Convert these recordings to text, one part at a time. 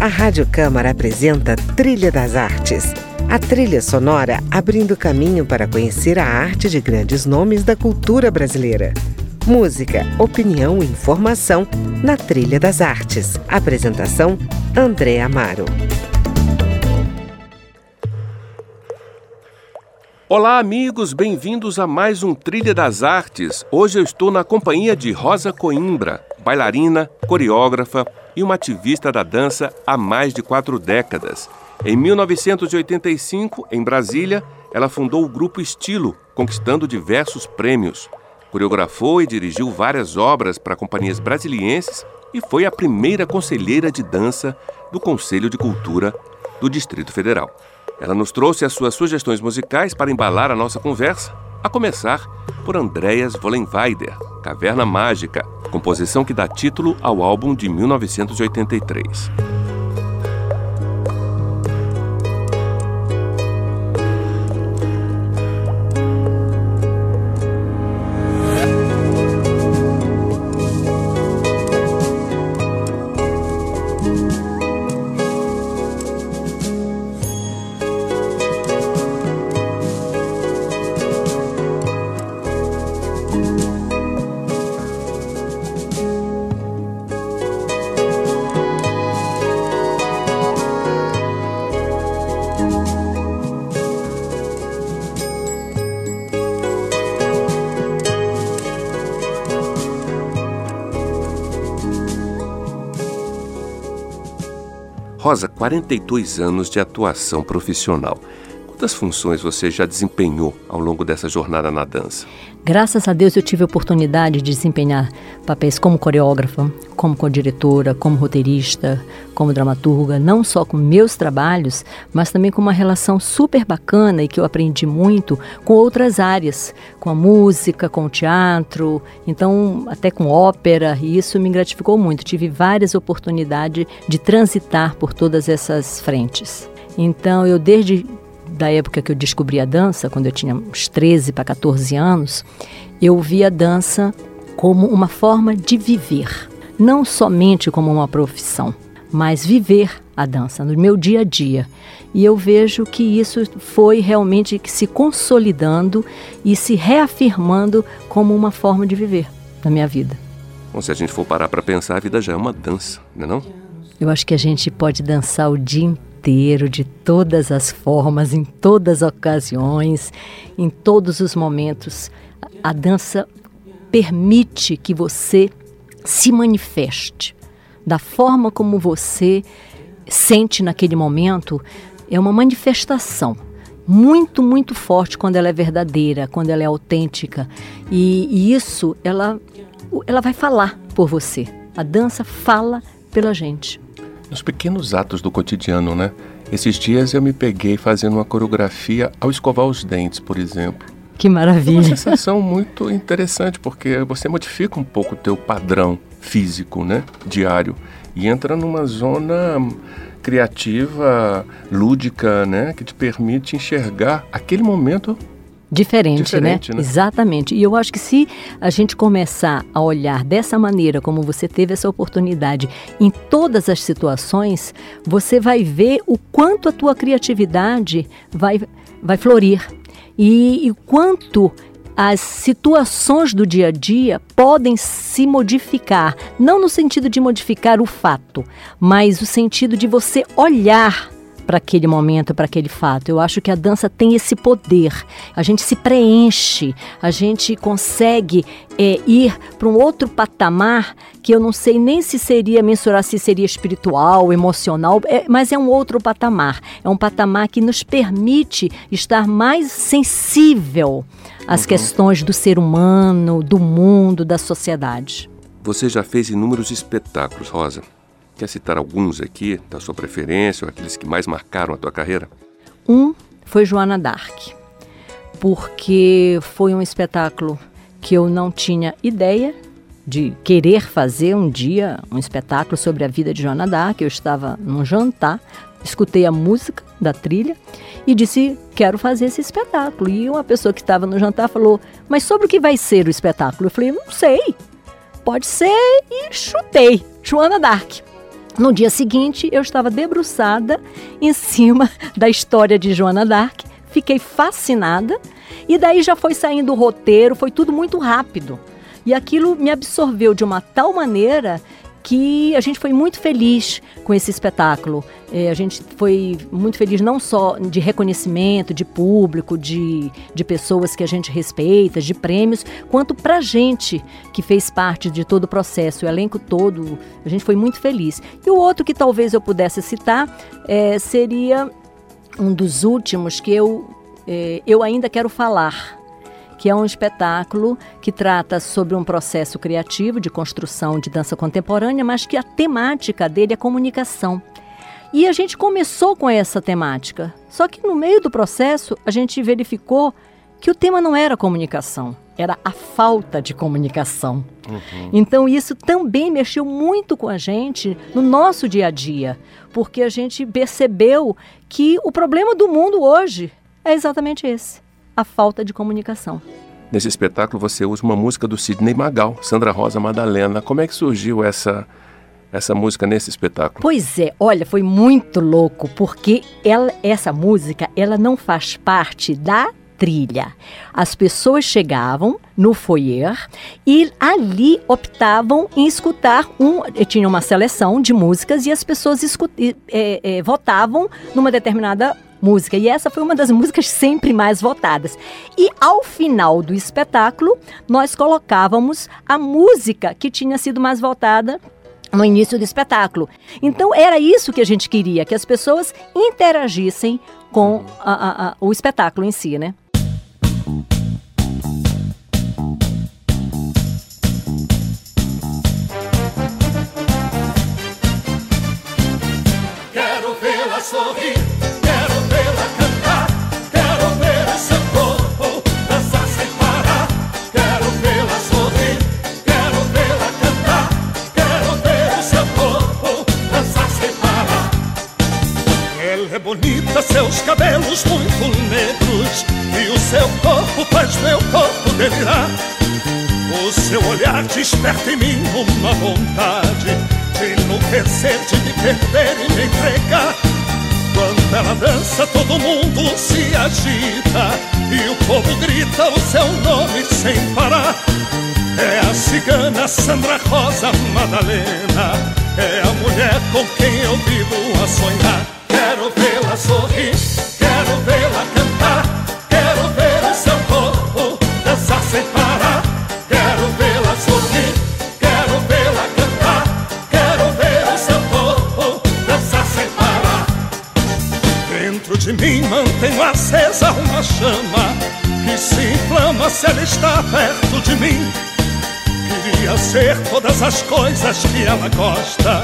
A Rádio Câmara apresenta Trilha das Artes. A trilha sonora abrindo caminho para conhecer a arte de grandes nomes da cultura brasileira. Música, opinião e informação na Trilha das Artes. Apresentação: André Amaro. Olá, amigos, bem-vindos a mais um Trilha das Artes. Hoje eu estou na companhia de Rosa Coimbra, bailarina, coreógrafa e uma ativista da dança há mais de quatro décadas. Em 1985, em Brasília, ela fundou o Grupo Estilo, conquistando diversos prêmios. Coreografou e dirigiu várias obras para companhias brasilienses e foi a primeira conselheira de dança do Conselho de Cultura do Distrito Federal. Ela nos trouxe as suas sugestões musicais para embalar a nossa conversa, a começar por Andreas Vollenweider, Caverna Mágica, composição que dá título ao álbum de 1983. Rosa, 42 anos de atuação profissional. Quantas funções você já desempenhou ao longo dessa jornada na dança? Graças a Deus eu tive a oportunidade de desempenhar papéis como coreógrafa, como co-diretora, como roteirista, como dramaturga, não só com meus trabalhos, mas também com uma relação super bacana e que eu aprendi muito com outras áreas, com a música, com o teatro, então até com ópera, e isso me gratificou muito. Tive várias oportunidades de transitar por todas essas frentes. Então eu desde da época que eu descobri a dança, quando eu tinha uns 13 para 14 anos, eu vi a dança como uma forma de viver, não somente como uma profissão, mas viver a dança no meu dia a dia. E eu vejo que isso foi realmente se consolidando e se reafirmando como uma forma de viver na minha vida. Bom, se a gente for parar para pensar, a vida já é uma dança, não é não? Eu acho que a gente pode dançar o dia inteiro inteiro, de todas as formas, em todas as ocasiões, em todos os momentos. A dança permite que você se manifeste da forma como você sente naquele momento. É uma manifestação muito, muito forte quando ela é verdadeira, quando ela é autêntica. E, e isso, ela, ela vai falar por você. A dança fala pela gente nos pequenos atos do cotidiano, né? Esses dias eu me peguei fazendo uma coreografia ao escovar os dentes, por exemplo. Que maravilha! É uma sensação muito interessante, porque você modifica um pouco o teu padrão físico, né? Diário. E entra numa zona criativa, lúdica, né? Que te permite enxergar aquele momento Diferente, Diferente né? né? Exatamente. E eu acho que se a gente começar a olhar dessa maneira, como você teve essa oportunidade em todas as situações, você vai ver o quanto a tua criatividade vai, vai florir e, o quanto as situações do dia a dia podem se modificar, não no sentido de modificar o fato, mas o sentido de você olhar para aquele momento, para aquele fato. Eu acho que a dança tem esse poder. A gente se preenche, a gente consegue é, ir para um outro patamar que eu não sei nem se seria mensurar se seria espiritual, emocional, é, mas é um outro patamar. É um patamar que nos permite estar mais sensível às uhum. questões do ser humano, do mundo, da sociedade. Você já fez inúmeros espetáculos, Rosa. Quer citar alguns aqui, da sua preferência, ou aqueles que mais marcaram a tua carreira? Um foi Joana Dark, porque foi um espetáculo que eu não tinha ideia de querer fazer um dia um espetáculo sobre a vida de Joana Dark. Eu estava num jantar, escutei a música da trilha e disse: Quero fazer esse espetáculo. E uma pessoa que estava no jantar falou: Mas sobre o que vai ser o espetáculo? Eu falei: Não sei. Pode ser. E chutei. Joana Dark. No dia seguinte, eu estava debruçada em cima da história de Joana d'Arc, fiquei fascinada e daí já foi saindo o roteiro, foi tudo muito rápido. E aquilo me absorveu de uma tal maneira que a gente foi muito feliz com esse espetáculo. É, a gente foi muito feliz não só de reconhecimento, de público, de, de pessoas que a gente respeita, de prêmios, quanto para a gente que fez parte de todo o processo, o elenco todo, a gente foi muito feliz. E o outro que talvez eu pudesse citar é, seria um dos últimos que eu, é, eu ainda quero falar que é um espetáculo que trata sobre um processo criativo de construção de dança contemporânea, mas que a temática dele é comunicação. E a gente começou com essa temática, só que no meio do processo a gente verificou que o tema não era comunicação, era a falta de comunicação. Uhum. Então isso também mexeu muito com a gente no nosso dia a dia, porque a gente percebeu que o problema do mundo hoje é exatamente esse a falta de comunicação. Nesse espetáculo você usa uma música do Sidney Magal, Sandra Rosa Madalena. Como é que surgiu essa essa música nesse espetáculo? Pois é, olha, foi muito louco porque ela, essa música ela não faz parte da trilha. As pessoas chegavam no foyer e ali optavam em escutar um. Tinha uma seleção de músicas e as pessoas escut, é, é, votavam numa determinada música. E essa foi uma das músicas sempre mais votadas. E ao final do espetáculo, nós colocávamos a música que tinha sido mais votada no início do espetáculo. Então era isso que a gente queria, que as pessoas interagissem com a, a, a, o espetáculo em si, né? Quero vê-la sorrir. Cabelos muito negros e o seu corpo faz meu corpo delirar. O seu olhar desperta em mim uma vontade de enlouquecer, de me perder e me entregar. Quando ela dança, todo mundo se agita e o povo grita o seu nome sem parar. É a cigana Sandra Rosa Madalena, é a mulher com quem eu vivo a sonhar. Quero vê-la sorrir, quero vê-la cantar, quero ver o seu corpo dançar sem parar. Quero vê-la sorrir, quero vê-la cantar, quero ver o seu corpo dançar sem parar. Dentro de mim mantenho acesa uma chama que se inflama se ela está perto de mim. Queria ser todas as coisas que ela gosta.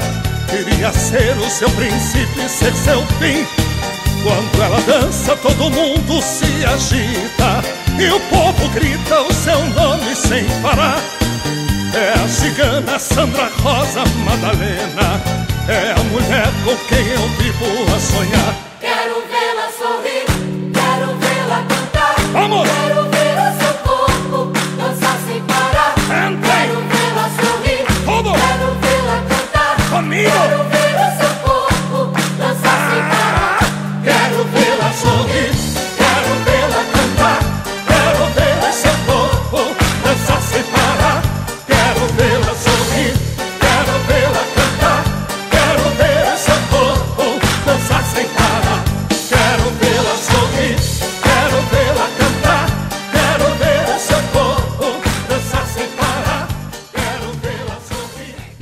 Queria ser o seu princípio e ser seu fim. Quando ela dança, todo mundo se agita e o povo grita o seu nome sem parar. É a cigana Sandra Rosa Madalena, é a mulher com quem eu vivo a sonhar. Quero vê-la sorrir,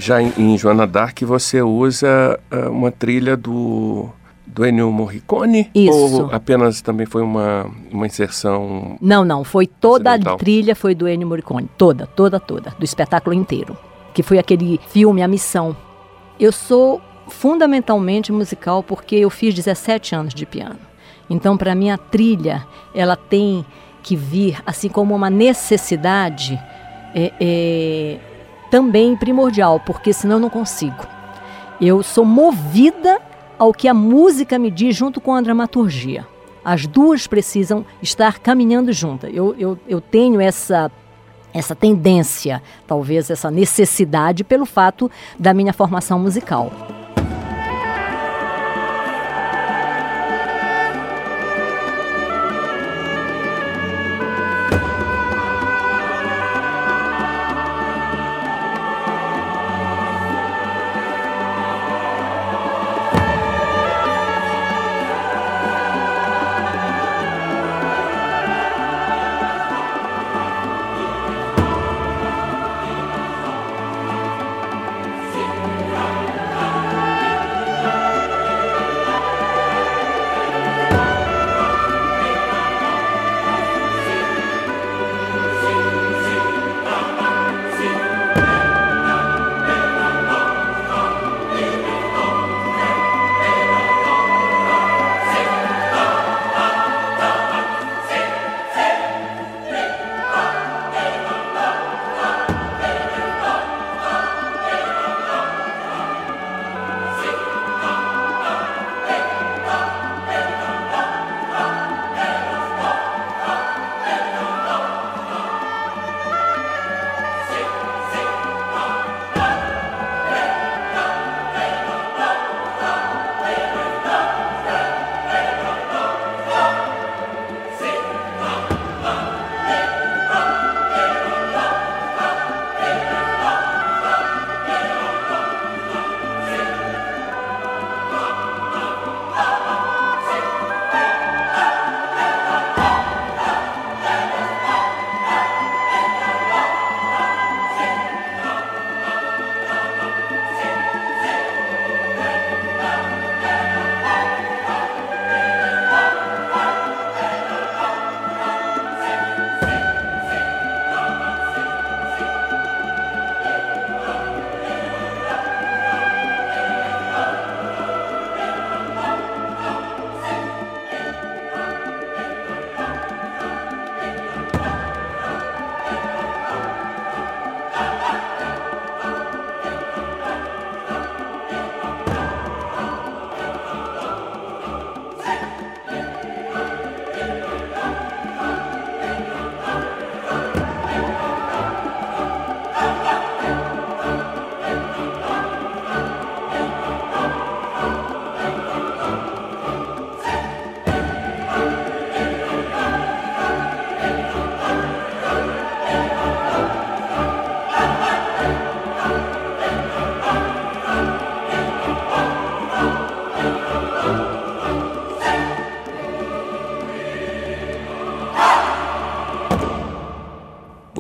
Já em, em Joana Dark você usa ah, uma trilha do do Ennio Morricone? Isso. Ou apenas também foi uma, uma inserção Não, não, foi toda a trilha foi do Ennio Morricone, toda, toda, toda, do espetáculo inteiro, que foi aquele filme A Missão. Eu sou fundamentalmente musical porque eu fiz 17 anos de piano. Então, para mim a trilha, ela tem que vir assim como uma necessidade é, é, também primordial, porque senão eu não consigo. Eu sou movida ao que a música me diz junto com a dramaturgia. As duas precisam estar caminhando juntas. Eu, eu, eu tenho essa essa tendência, talvez essa necessidade pelo fato da minha formação musical.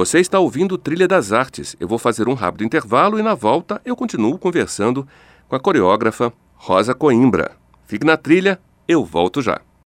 Você está ouvindo Trilha das Artes. Eu vou fazer um rápido intervalo e na volta eu continuo conversando com a coreógrafa Rosa Coimbra. Fique na trilha, eu volto já.